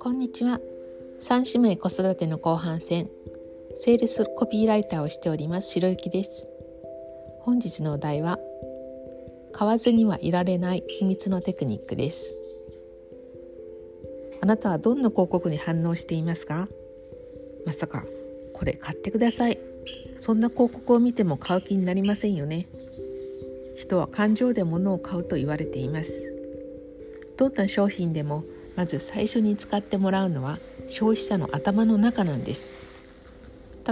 こんにちは。三姉妹子育ての後半戦セールスコピーライターをしております白雪です。本日のお題は買わずにはいられない秘密のテクニックです。あなたはどんな広告に反応していますか？まさかこれ買ってください。そんな広告を見ても買う気になりませんよね。人は感情で物を買うと言われています。どんな商品でもまず最初に使ってもらうのは消費者の頭の中なんです。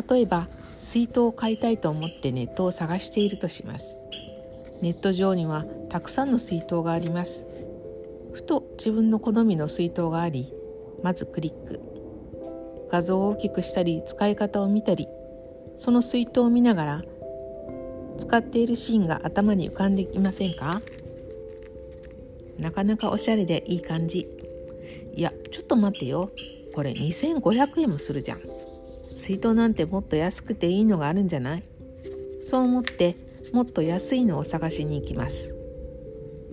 例えば水筒を買いたいと思ってネットを探しているとします。ネット上にはたくさんの水筒があります。ふと自分の好みの水筒がありまずクリック。画像を大きくしたり使い方を見たりその水筒を見ながら使っているシーンが頭に浮かんできませんか？なかなかおしゃれでいい感じ。いやちょっと待ってよ。これ2500円もするじゃん。水筒なんてもっと安くていいのがあるんじゃない？そう思ってもっと安いのを探しに行きます。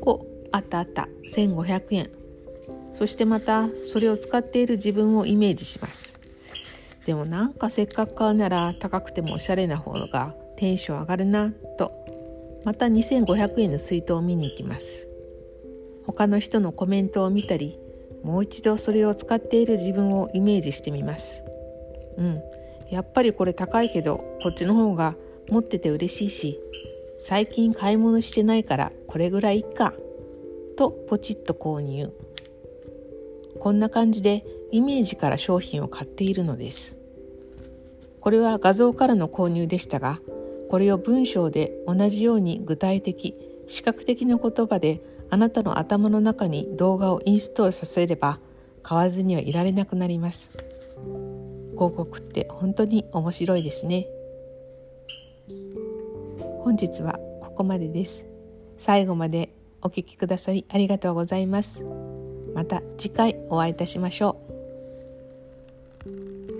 おあったあった。1500円。そしてまたそれを使っている自分をイメージします。でもなんかせっかく買うなら高くてもおしゃれな方がテンション上がるなと。また2500円の水筒を見に行きます。他の人のコメントを見たりもう一度それを使っている自分をイメージしてみます。うん。やっぱりこれ高いけどこっちの方が持ってて嬉しいし最近買い物してないからこれぐらいいっかとポチッと購入。こんな感じでイメージから商品を買っているのです。これは画像からの購入でしたがこれを文章で同じように具体的視覚的な言葉であなたの頭の中に動画をインストールさせれば買わずにはいられなくなります。広告って本当に面白いですね。本日はここまでです。最後までお聴きくださりありがとうございます。また次回お会いいたしましょう。